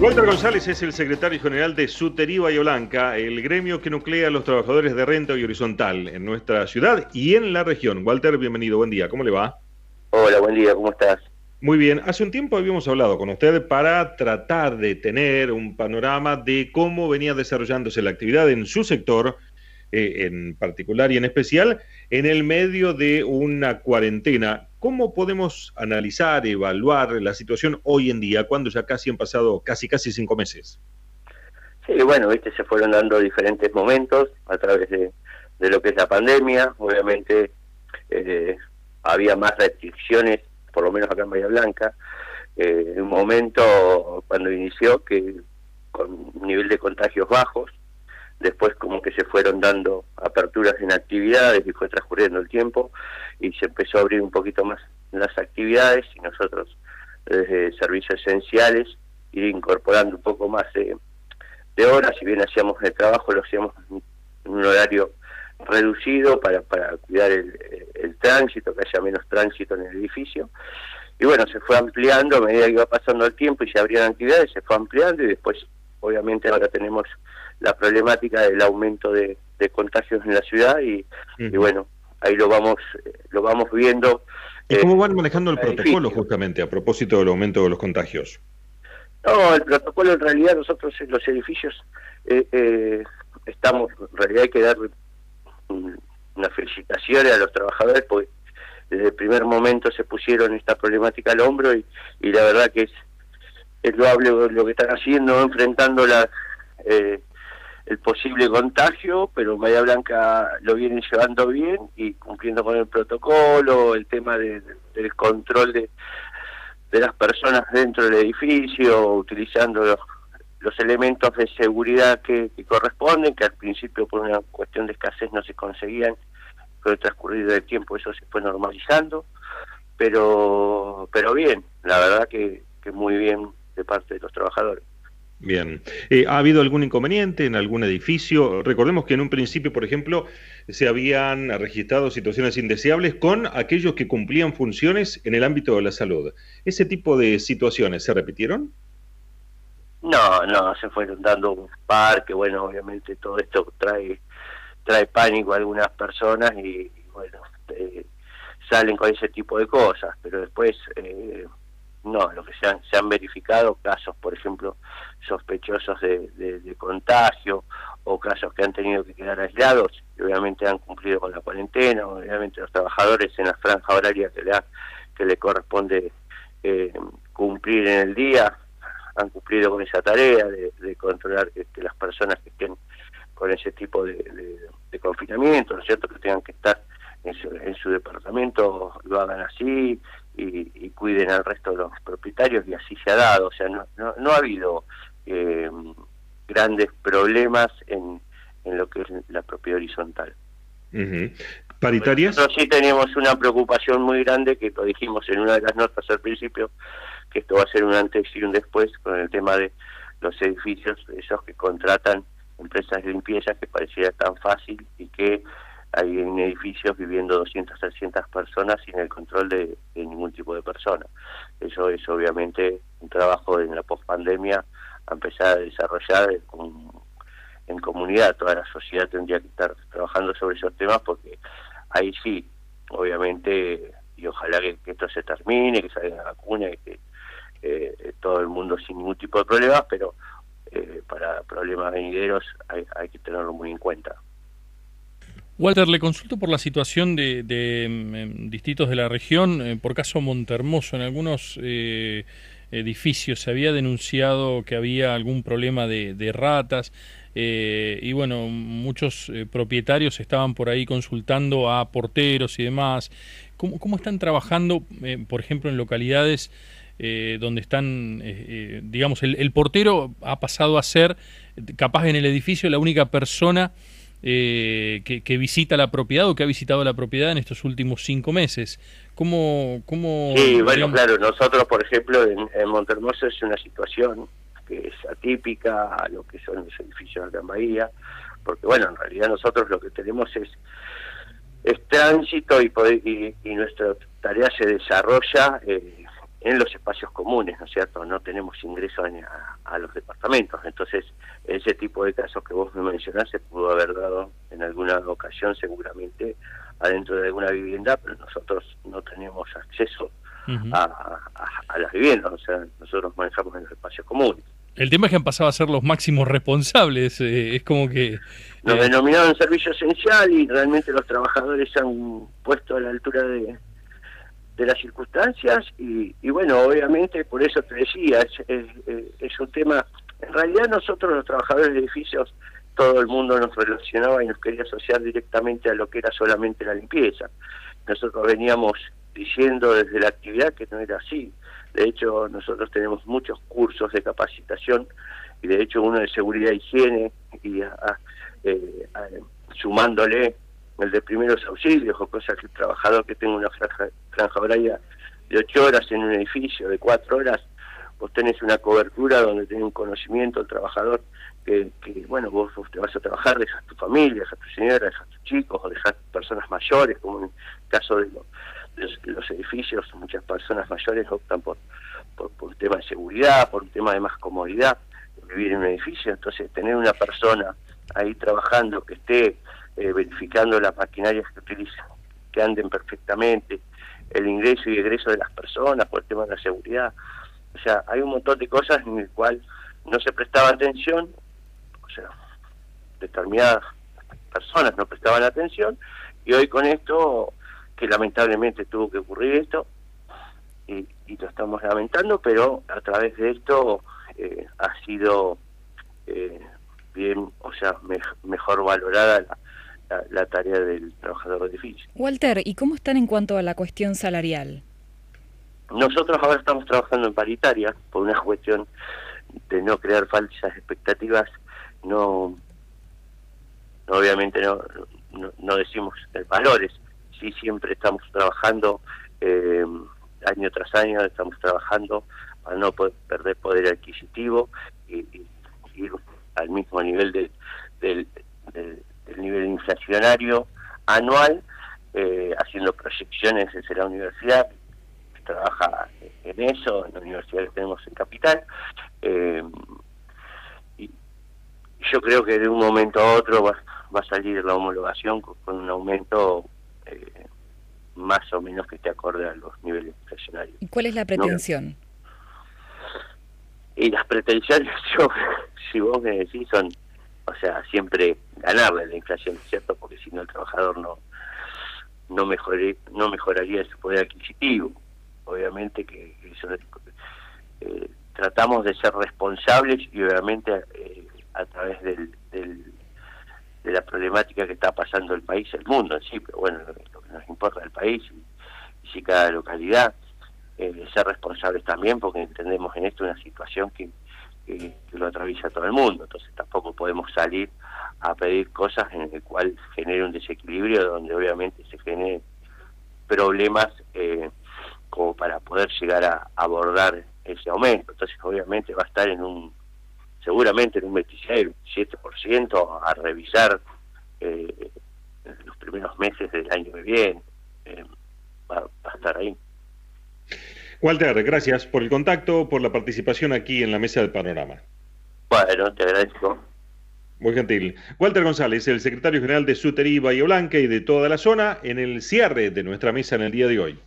Walter González es el secretario general de Suterí Bahía Blanca, el gremio que nuclea a los trabajadores de renta y horizontal en nuestra ciudad y en la región. Walter, bienvenido, buen día, ¿cómo le va? Hola, buen día, ¿cómo estás? Muy bien, hace un tiempo habíamos hablado con usted para tratar de tener un panorama de cómo venía desarrollándose la actividad en su sector eh, en particular y en especial en el medio de una cuarentena. ¿Cómo podemos analizar, evaluar la situación hoy en día, cuando ya casi han pasado casi casi cinco meses? Sí, bueno, viste, se fueron dando diferentes momentos a través de, lo que es la pandemia. Obviamente eh, había más restricciones, por lo menos acá en Bahía Blanca. Eh, en un momento cuando inició que con nivel de contagios bajos, después como que se fueron dando aperturas en actividades y fue transcurriendo el tiempo y se empezó a abrir un poquito más las actividades y nosotros desde servicios esenciales ir incorporando un poco más de, horas, si bien hacíamos el trabajo lo hacíamos en un horario reducido para, para cuidar el, el tránsito, que haya menos tránsito en el edificio. Y bueno, se fue ampliando a medida que iba pasando el tiempo y se abrían actividades, se fue ampliando y después, obviamente, ahora tenemos la problemática del aumento de, contagios en la ciudad y, bueno, ahí lo vamos, lo vamos viendo. ¿Y cómo van manejando el protocolo justamente a propósito del aumento de los contagios? No, el protocolo en realidad nosotros en los edificios eh, eh, estamos, en realidad hay que dar una felicitación a los trabajadores porque desde el primer momento se pusieron esta problemática al hombro y, y la verdad que es, es loable lo que están haciendo, enfrentando la, eh, el posible contagio, pero Bahía Blanca lo vienen llevando bien y cumpliendo con el protocolo, el tema del control de, de las personas dentro del edificio, utilizando los, elementos de seguridad que, corresponden, que al principio por una cuestión de escasez no se conseguían, pero el transcurrir del tiempo eso se fue normalizando, pero, pero bien, la verdad que, que muy bien de parte de los trabajadores. Bien. Eh, ¿Ha habido algún inconveniente en algún edificio? Recordemos que en un principio, por ejemplo, se habían registrado situaciones indeseables con aquellos que cumplían funciones en el ámbito de la salud. ¿Ese tipo de situaciones se repitieron? No, no, se fueron dando un par, que bueno, obviamente todo esto trae trae pánico a algunas personas y, bueno, eh, salen con ese tipo de cosas, pero después... Eh, no, lo que se han, se han verificado casos, por ejemplo, sospechosos de, contagio o casos que han tenido que quedar aislados y obviamente han cumplido con la cuarentena, obviamente los trabajadores en la franja horaria que le, que le corresponde eh, cumplir en el día han cumplido con esa tarea de, controlar que, las personas que estén con ese tipo de, confinamiento, ¿no es cierto?, que tengan que estar en su, en su departamento, lo hagan así, y, cuiden al resto de los propietarios y así se ha dado. O sea, no, no, ha habido eh, grandes problemas en, en lo que es la propiedad horizontal. ¿Paritarias? Nosotros sí tenemos una preocupación muy grande que lo dijimos en una de las notas al principio, que esto va a ser un antes y un después con el tema de los edificios, esos que contratan empresas de limpieza que pareciera tan fácil y que hay en edificios viviendo 200, 300 personas sin el control de, tipo de persona. Eso es obviamente un trabajo en la pospandemia a empezar a desarrollar en, comunidad. Toda la sociedad tendría que estar trabajando sobre esos temas porque ahí sí, obviamente, y ojalá que, esto se termine, que salga la vacuna y que eh, todo el mundo sin ningún tipo de problemas, pero eh, para problemas venideros hay, hay que tenerlo muy en cuenta. Walter, le consulto por la situación de, mm, distritos de la región. Eh, por caso Montermoso, en algunos eh, edificios se había denunciado que había algún problema de, ratas. Eh, y bueno, muchos propietarios estaban por ahí consultando a porteros y demás. ¿Cómo, están trabajando, por ejemplo, en localidades donde están, digamos, el portero ha pasado a ser, capaz en el edificio, la única persona eh, que, visita la propiedad o que ha visitado la propiedad en estos últimos cinco meses. ¿Cómo, cómo sí, bueno, claro, nosotros, por ejemplo, en, en Montermoso es una situación que es atípica a lo que son los edificios de la Bahía, porque, bueno, en realidad nosotros lo que tenemos es, es tránsito y, y, nuestra tarea se desarrolla eh, en los espacios comunes, ¿no es cierto? No tenemos ingreso a, los departamentos. Entonces, ese tipo de casos que vos me mencionás se pudo haber dado en alguna ocasión seguramente adentro de alguna vivienda, pero nosotros no tenemos acceso a, las viviendas, o sea, nosotros manejamos en los espacios comunes. El tema es que han pasado a ser los máximos responsables, eh, es como que... Nos eh, denominaron servicio esencial y realmente los trabajadores se han puesto a la altura de, de las circunstancias y, bueno, obviamente por eso te decía, es, es, un tema, en realidad nosotros los trabajadores de edificios, todo el mundo nos relacionaba y nos quería asociar directamente a lo que era solamente la limpieza. Nosotros veníamos diciendo desde la actividad que no era así. De hecho, nosotros tenemos muchos cursos de capacitación y de hecho uno de seguridad e higiene y eh, sumándole el de primeros auxilios o cosas que el trabajador que tenga una franja, franja horaria de ocho horas en un edificio, de cuatro horas, vos tenés una cobertura donde tenés un conocimiento el trabajador que, bueno, vos, te vas a trabajar, dejas tu familia, dejas tu señora, dejas tus chicos, o dejas personas mayores, como en el caso de, los, edificios, muchas personas mayores optan por, por, por un tema de seguridad, por un tema de más comodidad, vivir en un edificio, entonces tener una persona ahí trabajando que esté eh, verificando las maquinarias que utilizan, que anden perfectamente, el ingreso y egreso de las personas por el tema de la seguridad. O sea, hay un montón de cosas en el cual no se prestaba atención, o sea, determinadas personas no prestaban atención, y hoy con esto, que lamentablemente tuvo que ocurrir esto, y, lo estamos lamentando, pero a través de esto eh, ha sido eh, bien, o sea, mejor valorada la, la, tarea del trabajador de edificio. Walter, ¿y cómo están en cuanto a la cuestión salarial? Nosotros ahora estamos trabajando en paritaria por una cuestión de no crear falsas expectativas, no, obviamente no, no, decimos valores, sí siempre estamos trabajando eh, año tras año, estamos trabajando para no perder poder adquisitivo y, ir al mismo nivel de, del, el nivel inflacionario anual, eh, haciendo proyecciones desde la universidad, que trabaja en eso, en la universidad que tenemos en Capital. Eh, y yo creo que de un momento a otro va, a salir la homologación con, un aumento eh, más o menos que esté acorde a los niveles inflacionarios. ¿Y cuál es la pretensión? Y las pretensiones, yo, si vos me decís, son o sea, siempre ganarle la inflación, ¿cierto? Porque si no el trabajador no no no mejoraría su poder adquisitivo. Obviamente que eh, tratamos de ser responsables y obviamente eh, a través del, de la problemática que está pasando el país, el mundo en sí, pero bueno, lo, que nos importa el país y, si cada localidad, eh, ser responsables también porque entendemos en esto una situación que, lo atraviesa todo el mundo. Entonces tampoco podemos salir a pedir cosas en el cual genere un desequilibrio donde obviamente se generen problemas eh, como para poder llegar a abordar ese aumento. Entonces obviamente va a estar en un, seguramente en un 26, 27% a revisar eh, los primeros meses del año que viene. Eh, va a estar ahí. Walter, gracias por el contacto, por la participación aquí en la mesa del panorama. Bueno, te agradezco. Muy gentil. Walter González, el secretario general de Suterí Bahía Blanca y de toda la zona, en el cierre de nuestra mesa en el día de hoy.